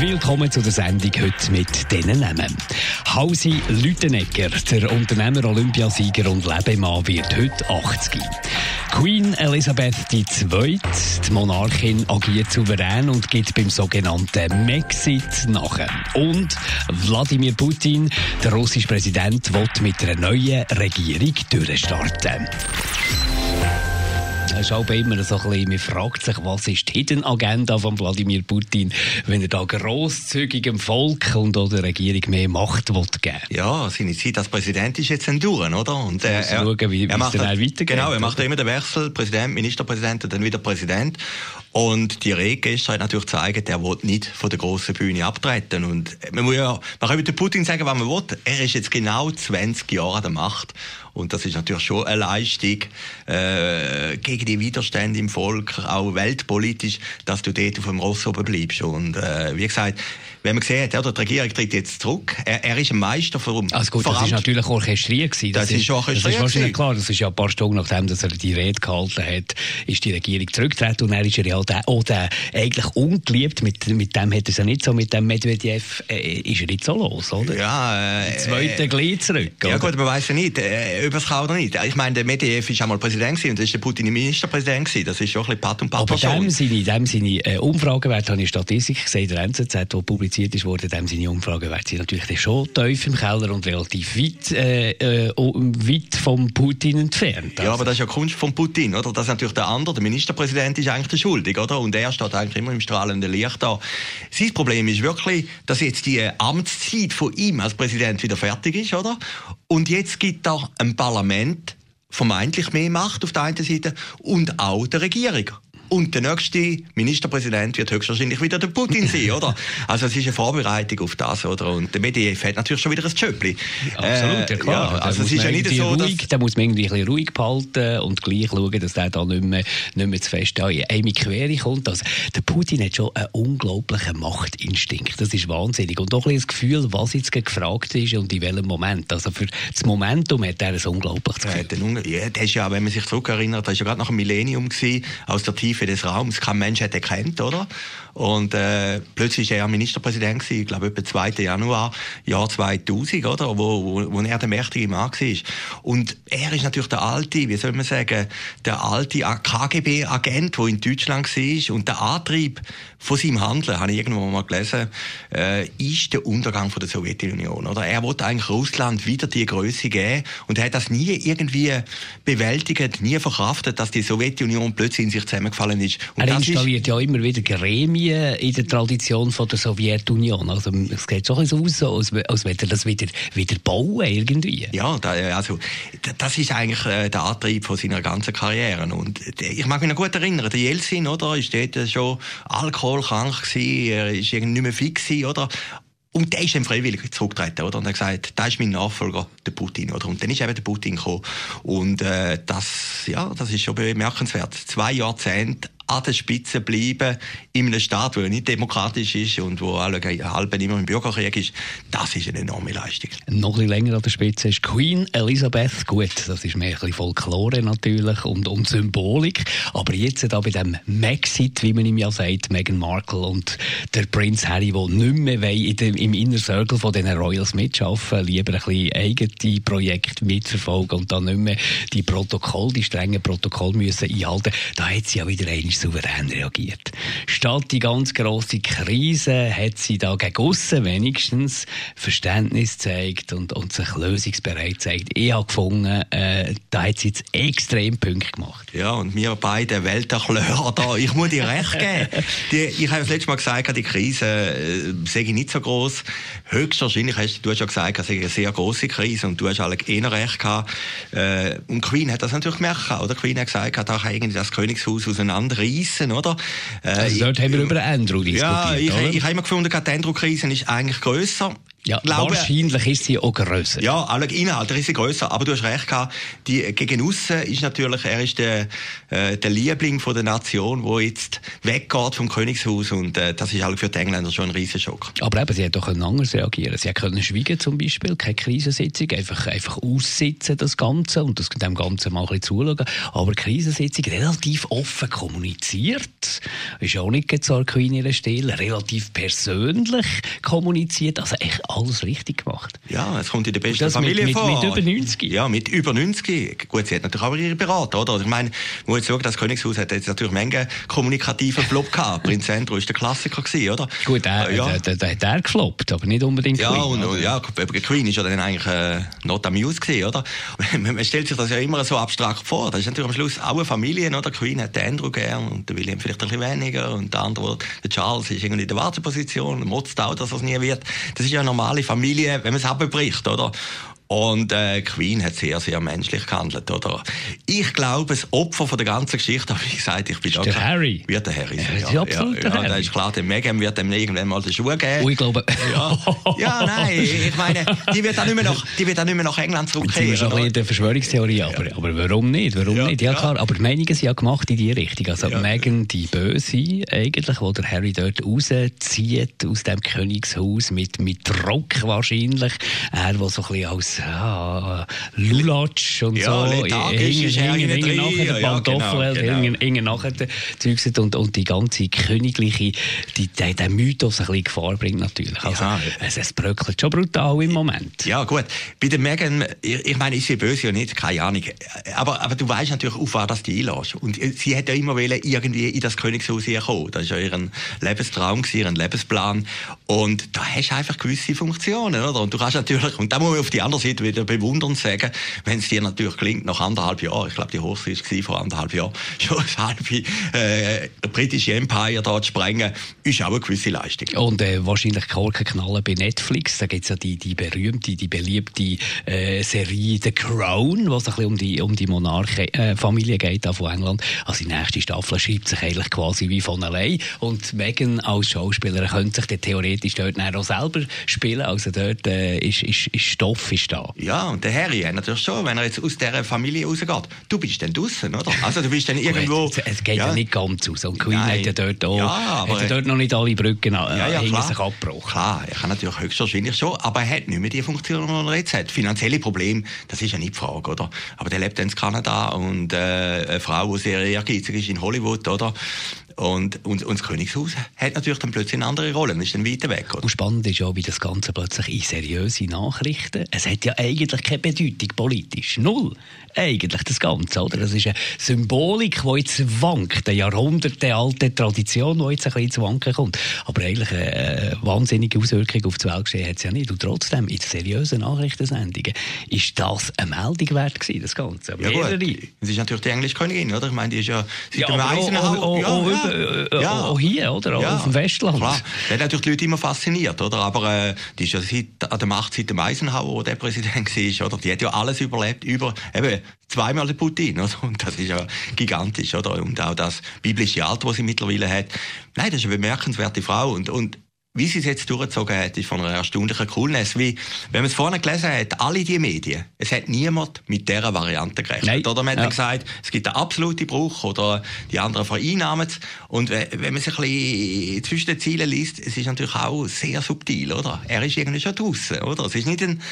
Willkommen zu der Sendung heute mit diesen Namen. Hausi Lütenegger, der Unternehmer, Olympiasieger und Lebemann, wird heute 80. Queen Elisabeth II, die Monarchin, agiert souverän und gibt beim sogenannten Mexit nach. Und Wladimir Putin, der russische Präsident, will mit einer neuen Regierung durchstarten. Es ist auch immer so ein bisschen, man fragt sich, was ist die Hidden Agenda von Wladimir Putin, wenn er da grosszügigem Volk und der Regierung mehr Macht will geben Ja, seine Zeit als Präsident ist jetzt durch, oder? Und äh, er, schauen, wie, er macht dann halt, weitergeht. Genau, er macht immer den Wechsel, Präsident, Ministerpräsident und dann wieder Präsident. Und die Rede gestern hat natürlich gezeigt, er will nicht von der grossen Bühne abtreten. Und man muss ja, man kann mit Putin sagen, was man will. Er ist jetzt genau 20 Jahre an der Macht. Und das ist natürlich schon eine Leistung äh, gegen die Widerstände im Volk, auch weltpolitisch, dass du dort auf dem Ross oben bleibst. Und äh, wie gesagt, wenn man sieht, oder, die Regierung tritt jetzt zurück. Er, er ist ein Meister von Also gut, das ist natürlich orchestriert gewesen. Das, das ist orchestriert. Das ist wahrscheinlich klar. Das ist ja ein paar Stunden nachdem, dass er die Rede gehalten hat, ist die Regierung zurückgetreten und er ist er ja der, auch der, eigentlich ungeliebt. Mit, mit dem hat er es ja nicht so, mit dem Medvedev äh, ist er nicht so los, oder? Ja, äh, Zweite Glied zurück. Ja gut, man weiß ja nicht, äh, ob es kann oder nicht. Ich meine, der Medvedev ist einmal Präsident gewesen und das ist der Putin Ministerpräsident gewesen. Das ist schon ein bisschen Pat und Pat Aber dem seine, dem seine äh, Umfragewerte, habe ich Statistik gesehen, der NZZ, die publiziert ist worden, dem seine Umfragewerte sind natürlich schon tief im Keller und relativ weit, äh, äh, weit vom Putin entfernt. Also. Ja, aber das ist ja Kunst von Putin, oder? Das ist natürlich der andere, der Ministerpräsident ist eigentlich der Schuldig, oder? Und er steht eigentlich immer im strahlenden Licht da. Sein Problem ist wirklich, dass jetzt die Amtszeit von ihm als Präsident wieder fertig ist, oder? Und jetzt gibt er ein Parlament vermeintlich mehr Macht auf der einen Seite und auch der Regierung. Und der nächste Ministerpräsident wird höchstwahrscheinlich wieder der Putin sein, oder? Also es ist eine Vorbereitung auf das, oder? Und der Medvedev hat natürlich schon wieder ein Schöppli. Absolut, ja klar. Ja, also es ist ja nicht so, ruhig, dass... Da muss man irgendwie ein bisschen ruhig behalten und gleich schauen, dass der da nicht mehr, nicht mehr zu fest in eine Quere kommt. Also der Putin hat schon einen unglaublichen Machtinstinkt. Das ist wahnsinnig. Und auch ein das Gefühl, was jetzt gefragt ist und in welchem Moment. Also für das Momentum hat er ein unglaubliches Gefühl. Ja, ja, das ist ja, wenn man sich zurückerinnert, das war ja gerade nach dem Millennium gewesen, aus der Tiefe Tiefe des Raums kein Mensch hätte erkannt, oder? Und äh, plötzlich war er Ministerpräsident gewesen, ich glaube etwa 2. Januar, Jahr 2000, oder? Wo, wo, wo er der mächtige Mann war. Und er ist natürlich der alte, wie soll man sagen, der alte KGB-Agent, der in Deutschland war. Und der Antrieb von seinem Handeln, habe ich irgendwo mal gelesen, äh, ist der Untergang von der Sowjetunion, oder? Er wollte eigentlich Russland wieder die Größe geben und er hat das nie irgendwie bewältigt, nie verkraftet, dass die Sowjetunion plötzlich in sich zusammengefallen ist. Und er installiert ist, ja immer wieder Gremien in der Tradition von der Sowjetunion. Also es geht schon so aus, als, als würde er das wieder, wieder bauen irgendwie. Ja, da, also das ist eigentlich äh, der Antrieb von seiner ganzen Karriere. Und äh, ich mag mich noch gut erinnern, der Jelzin, oder, ist dort schon alkoholkrank gewesen, er ist irgendwie nicht mehr fix gewesen, oder? Und der ist dann freiwillig zurückgetreten, oder? Und er hat gesagt, da ist mein Nachfolger, der Putin, oder? Und dann ist eben der Putin gekommen. Und, äh, das, ja, das ist schon bemerkenswert. Zwei Jahrzehnte an der Spitze bleiben in einem Staat, der nicht demokratisch ist und wo alle halben immer im Bürgerkrieg ist, das ist eine enorme Leistung. Noch ein länger an der Spitze ist Queen Elizabeth. Gut, das ist mehr ein Folklore natürlich und, und Symbolik. Aber jetzt da bei dem Maxit, wie man ihm ja sagt, Meghan Markle und der Prinz Harry, der nicht mehr in dem, im Inner Circle von den Royals mitschaffen, lieber ein bisschen eigene Projekte mitverfolgen und dann nicht mehr die Protokolle, die strengen Protokolle müssen einhalten. Da hat sie ja wieder einen ist souverän reagiert. Statt die ganz große Krise hat sie da gegen aussen wenigstens Verständnis gezeigt und, und sich lösungsbereit gezeigt. Ich habe gefunden, äh, da hat sie jetzt extrem Punkte gemacht. Ja, und wir beide Welterklärer da, ich muss dir recht geben. Die, ich habe das letzte Mal gesagt, die Krise äh, sehe ich nicht so groß. Höchstwahrscheinlich hast du ja gesagt, es sei eine sehr große Krise und du hast alle eher recht gehabt. Äh, und Queen hat das natürlich gemerkt, oder? Queen hat gesagt, da kann irgendwie das Königshaus auseinander Krisen, oder? Äh, also dort ich, haben wir über Andrew diskutiert, Ja, ich, ich, ich habe immer gefunden, die Andrew-Krise ist eigentlich grösser. Ja, glaube, wahrscheinlich ist sie auch grösser. Ja, alle inhaltlich ist sie grösser, aber du hast recht gehabt, die, gegen aussen ist natürlich, er ist der, äh, der Liebling von der Nation, der jetzt weggeht vom Königshaus und äh, das ist halt für die Engländer schon ein Riesenschock. Aber eben, sie hat doch anders reagieren. Sie können schweigen zum Beispiel, keine Krisensitzung, einfach, einfach aussitzen das Ganze und das dem Ganzen mal ein bisschen zuschauen. Aber Krisensitzung relativ offen kommuniziert, ist auch nicht so Queen ihre Stelle, relativ persönlich kommuniziert, also echt alles richtig gemacht. Ja, es kommt in der besten Familie mit, vor. Mit, über 90? Ja, mit über 90. Gut, sie hat natürlich auch ihre Berater, oder? Ich meine, muss jetzt sagen, das Königshaus hat jetzt natürlich Menge kommunikativen Flop gehabt. Prinz Andrew war der Klassiker gewesen, oder? Gut, der, ja. der, der, der, hat gefloppt, aber nicht unbedingt ja, Queen. Und, ja, Queen ist ja dann eigentlich äh, not amused gewesen, oder? Man stellt sich das ja immer so abstrakt vor. Das ist natürlich am Schluss auch eine Familie, oder? Queen hat den Andrew gern und der William vielleicht ein bisschen weniger und der andere, der Charles, ist irgendwie in der Warteposition, motzt auch, dass es nie wird. Das ist ja normal normale Familie, wenn man es abbricht, oder? Und äh, Queen hat sehr, sehr menschlich gehandelt, oder? Ich glaube, das Opfer von der ganzen Geschichte, wie gesagt, ich bin ist der Harry. Wird der Harry sein, ja. ja, absolut ja, ja, ist klar, der Meghan wird dem irgendwann mal den Schuh geben. Oh, ich glaube... Ja, ja nein, ich meine, die wird dann nicht mehr nach, die wird dann nicht mehr nach England zurückkehren. Das ist ein bisschen Verschwörungstheorie, aber, aber warum nicht? Warum nicht? Ja, klar, aber die Meinungen sind ja gemacht in die Richtung. Also. Meghan, die Böse eigentlich, wo der Harry dort rauszieht aus dem Königshaus mit, mit Druck wahrscheinlich. Er, der so ein bisschen als... Ja, Lulatsch und ja, so. Hingen nachher der Pantoffel, hingen genau, genau. nachher der Zeugs und, und die ganze königliche, die, der, der Mythos ein bisschen Gefahr bringt natürlich. Also, ja. es, es bröckelt schon brutal im Moment. Ja, gut. Bei der Megan, ich, ich meine, ist sie böse oder nicht? Keine Ahnung. Aber, aber du weißt natürlich, auf was du einlässt. Und sie hätte ja immer wollen, irgendwie in das Königshaus kommen. Das war ja ihr Lebenstraum, ihr Lebensplan. Und da hast du einfach gewisse Funktionen, oder? Und du kannst natürlich, und da muss man auf die andere Seite wieder bewundern, und sagen, wenn es dir natürlich klingt, nach anderthalb Jahren, ich glaube, die Hochzeit war vor anderthalb Jahren, schon das halbe äh, britische Empire da zu sprengen, ist auch eine gewisse Leistung. Und äh, wahrscheinlich Korken knallen bei Netflix, da gibt es ja die, die berühmte, die beliebte äh, Serie The Crown, was ein bisschen um die, um die Monarchenfamilie äh, geht von England. Also die nächste Staffel schreibt sich eigentlich quasi wie von allein und Meghan als Schauspielerin könnte sich theoretisch dort auch selber spielen, also dort äh, ist, ist, ist Stoff ist da. Ja, und der Harry hat natürlich schon, wenn er jetzt aus dieser Familie rausgeht, du bist dann draußen, oder? Also du bist dann irgendwo... es geht ja. ja. nicht ganz aus. Und Queen Nein. hat ja dort auch, ja, aber, hat ja dort noch nicht alle Brücken äh, ja, ja, hinter sich abgebrochen. Klar, er kann natürlich höchstwahrscheinlich schon, aber er hat nicht mehr die Funktion, die er jetzt hat. Finanzielle Probleme, das ist ja nicht die Frage, oder? Aber der lebt in Kanada und äh, eine Frau, die sehr ehrgeizig ist in Hollywood, oder? Und, und, und das Königshaus hat natürlich dann plötzlich eine andere Rolle, ist dann weiter weg. Oder? Und spannend ist ja, wie das Ganze plötzlich in seriöse Nachrichten, es hat ja eigentlich keine Bedeutung politisch, null, eigentlich das Ganze, oder? Das ist eine Symbolik, die jetzt wankt, eine jahrhundertealte Tradition, die jetzt ein bisschen ins Wanken kommt. Aber eigentlich eine wahnsinnige Auswirkung auf die Welt gesehen hat es ja nicht. Und trotzdem, in seriösen Nachrichtensendungen, ist das eine Meldung wert gewesen, das Ganze. Ja gut, es ist natürlich die englische Königin, oder? Ich meine, die ist ja seit ja, dem Eisenhower... Ja, ja, äh, ja. auch hier, oder? Ja. Auf dem Festland. Klar, das hat natürlich die Leute immer fasziniert, oder? Aber äh, die ist ja seit, an der Macht seit dem Eisenhower, der Präsident war, oder? Die hat ja alles überlebt, über eben zweimal den Putin, oder? Und das ist ja gigantisch, oder? Und auch das biblische Alter, das sie mittlerweile hat. Nein, das ist eine bemerkenswerte Frau und, und wie sie es jetzt durchgezogen hat, ist von einer erstaunlichen Coolness. Wie, wenn man es vorne gelesen hat, alle die Medien, es hat niemand mit dieser Variante gerechnet. Nein. Oder man hat ja. gesagt, es gibt einen absoluten Bruch oder die anderen vereinnahmen es. Und wenn man sich ein bisschen zwischen den Zielen liest, es ist natürlich auch sehr subtil, oder? Er ist irgendwie schon draußen, oder? Es ist nicht ein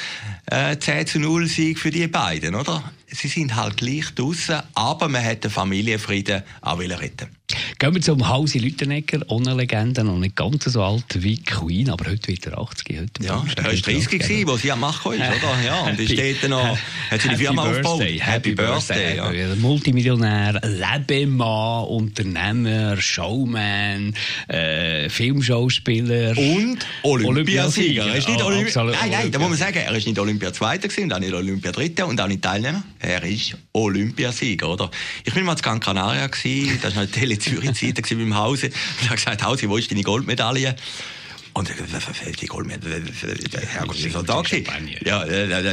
äh, 10 zu 0 Sieg für die beiden, oder? Sie sind halt gleich draußen, aber man hat den Familienfrieden auch retten Gehen wir zum Hausi Lüttenegger, ohne Legende, noch nicht ganz so alt wie Queen, aber heute wird er 80. Heute ja, er war 30 gewesen, wo sie am Machen ist, oder? Ja, und ist dort noch, hat sie die Firma aufgebaut. Happy, Happy Birthday. Birthday ja. Multimillionär, Lebemann, Unternehmer, Showman, äh, Filmschauspieler. Und Olympiasieger. Er ist nicht Olympi nein, nein, da muss man sagen, er ist nicht Olympia Zweiter gewesen, und auch nicht Olympia Dritter und auch nicht Teilnehmer. Er ist Olympiasieger, oder? Ich bin mal zu Gran Canaria gewesen, das war noch Tele Zürich Zeiten beim Hause. Und er hat gesagt, Hause, wo ist deine Goldmedaille? Und die Goldmedaille, Herrgott, ist so da Ja,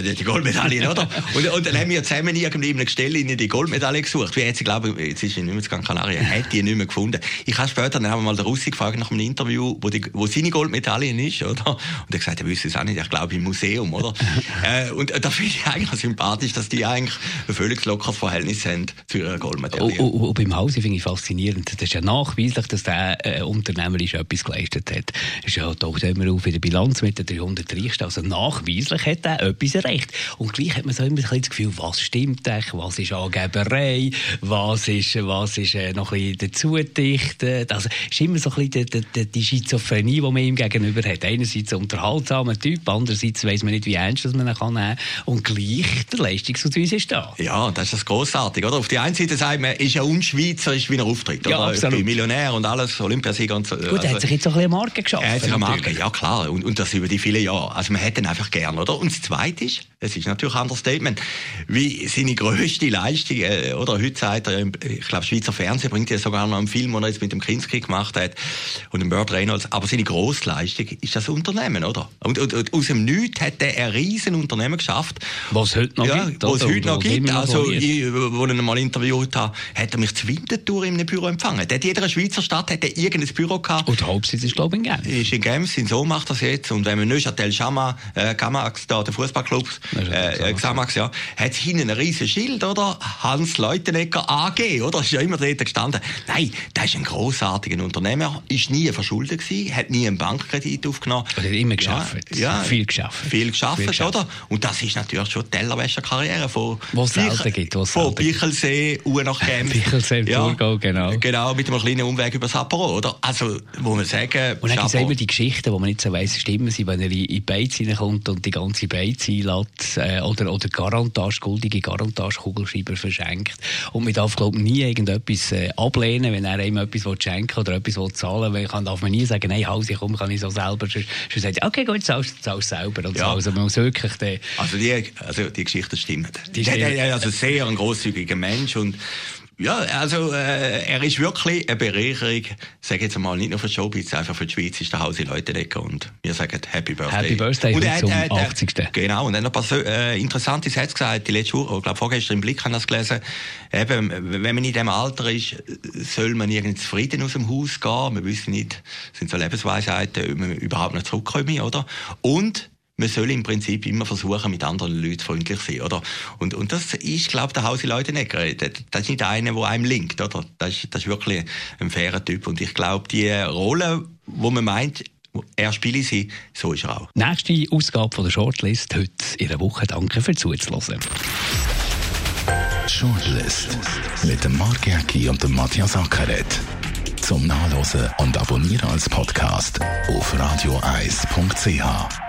die Goldmedaille, oder? Und, und dann haben wir zusammen irgendwie in einer Stelle in die Goldmedaille gesucht. Wie jetzt, ich glaube, jetzt ist sie nicht mehr zu Gran Canaria, hat die nicht mehr gefunden. Ich habe später, dann haben wir mal den Russi gefragt nach einem Interview, wo, die, wo seine Goldmedaille ist, oder? Und er gesagt, er wüsste es auch nicht, ich glaube im Museum, oder? äh, und da finde ich eigentlich sympathisch, dass die eigentlich ein völlig lockeres Verhältnis haben zu ihrer Goldmedaille. Und, und beim Hause finde ich faszinierend. Das ist ja nachweislich, dass der äh, unternehmerisch etwas geleistet hat. Das ist ja taucht immer auf in der Bilanz mit den 300 Reichsten. Also nachweislich hat er etwas erreicht. Und gleich hat man so immer das Gefühl, was stimmt eigentlich, was ist Angeberei, was ist, was ist äh, noch ein bisschen dazugedichtet. Also ist immer so ein bisschen die, die, die Schizophrenie, die man ihm gegenüber hat. Einerseits ein unterhaltsamer Typ, andererseits weiss man nicht, wie ernst man ihn kann nehmen kann. Und gleich der Leistungsausweis ist da. Ja, das ist das Grossartige, oder? Auf der einen Seite sagt man, ist ja unschweizerisch, wie er auftritt, ja, oder? Absolut. Millionär und alles, Olympiasieger und so. Gut, er hat also sich jetzt auch ein bisschen Marke geschaffen. Marke, ja klar. Und, und das über die vielen Jahre. Also man hätte ihn einfach gern, oder? Und das Zweite ist, es ist natürlich ein Understatement, wie seine grösste Leistung, äh, oder heute sagt er, ich glaube, Schweizer Fernsehen bringt ja sogar noch einen Film, den er jetzt mit dem Kinski gemacht hat und dem Burt Reynolds. Aber seine Grossleistung ist das Unternehmen, oder? Und, und, und aus dem Nichts hat er ein riesen Unternehmen geschafft. Was es heute noch ja, gibt. Was es heute noch gibt. Also, ich, wo ich ihn mal interviewt habe, hat er mich zu Winterthur in einem Büro empfangen. Hat jeder Schweizer Stadt hat irgendein Büro gehabt. Und der Hauptsitz ist, glaube ich, in Genf. Ist in Genf, sein Sohn macht das jetzt. Und wenn man Neuchâtel Chama, äh, Gamax, da, der Fußballclub, äh, Xamax, ja, hat hinten ein riesiges Schild, oder? Hans Leutenegger AG, oder? Ist ja immer dort gestanden. Nein, der ist ein grossartiger Unternehmer, ist nie verschuldet gewesen, hat nie einen Bankkredit aufgenommen. Er hat immer geschafft. Ja, viel geschafft. Viel geschafft, oder? Und das ist natürlich schon Tellerwäscher-Karriere von, was selten gibt, was von Bichelsee, Uhr nach Genf. Bichelsee, ja, Thurgau, genau. Genau, mit einem kleinen Umweg über Sapporo, oder? Also, wo man sagen, Und dann gibt es immer die Geschichten, wo man nicht so weiss, stimmen sie, wenn er in die Beiz reinkommt und die ganze Beiz einlädt, äh, oder, oder Garantage, goldige Garantage-Kugelschreiber verschenkt. Und man darf, glaube nie irgendetwas äh, ablehnen, wenn er einem etwas schenken oder etwas zahlen will. Dann darf man nie sagen, nein, Hause, komm, kann ich so selber. Schon sagt, okay, gut, zahlst du selber. Und ja. so. Also man muss wirklich den also, die, also die Geschichte stimmt. Die ist also sehr ein großzügiger Mensch und ja, also äh, er ist wirklich eine Bereicherung, sage jetzt mal, nicht nur für Showbiz, einfach für die Schweiz ist der Hause Leute Decker und wir sagen Happy Birthday. Happy Birthday und er, zum äh, 80. Genau, und dann noch ein paar äh, interessante Sätze gesagt, die letzte Woche, ich glaube vorgestern im Blick haben das gelesen, eben, wenn man in diesem Alter ist, soll man irgendwie zufrieden aus dem Haus gehen, wir wissen nicht, sind so Lebensweisheiten, ob man überhaupt nicht zurückkommen, oder? Und man soll im Prinzip immer versuchen, mit anderen Leuten freundlich zu sein, oder? Und, und das ist, glaube ich, der Hause Leute nicht geredet. Das ist nicht einer, der einem linkt, oder? Das ist, das ist wirklich ein fairer Typ. Und ich glaube, die Rolle, wo man meint, er spiele sie, so ist er auch. Nächste Ausgabe von der Shortlist heute in der Woche. Danke fürs Zuhören. Shortlist mit dem Mark Jäcki und dem Matthias Ackeret. Zum Nachlesen und Abonnieren als Podcast auf radioeis.ch.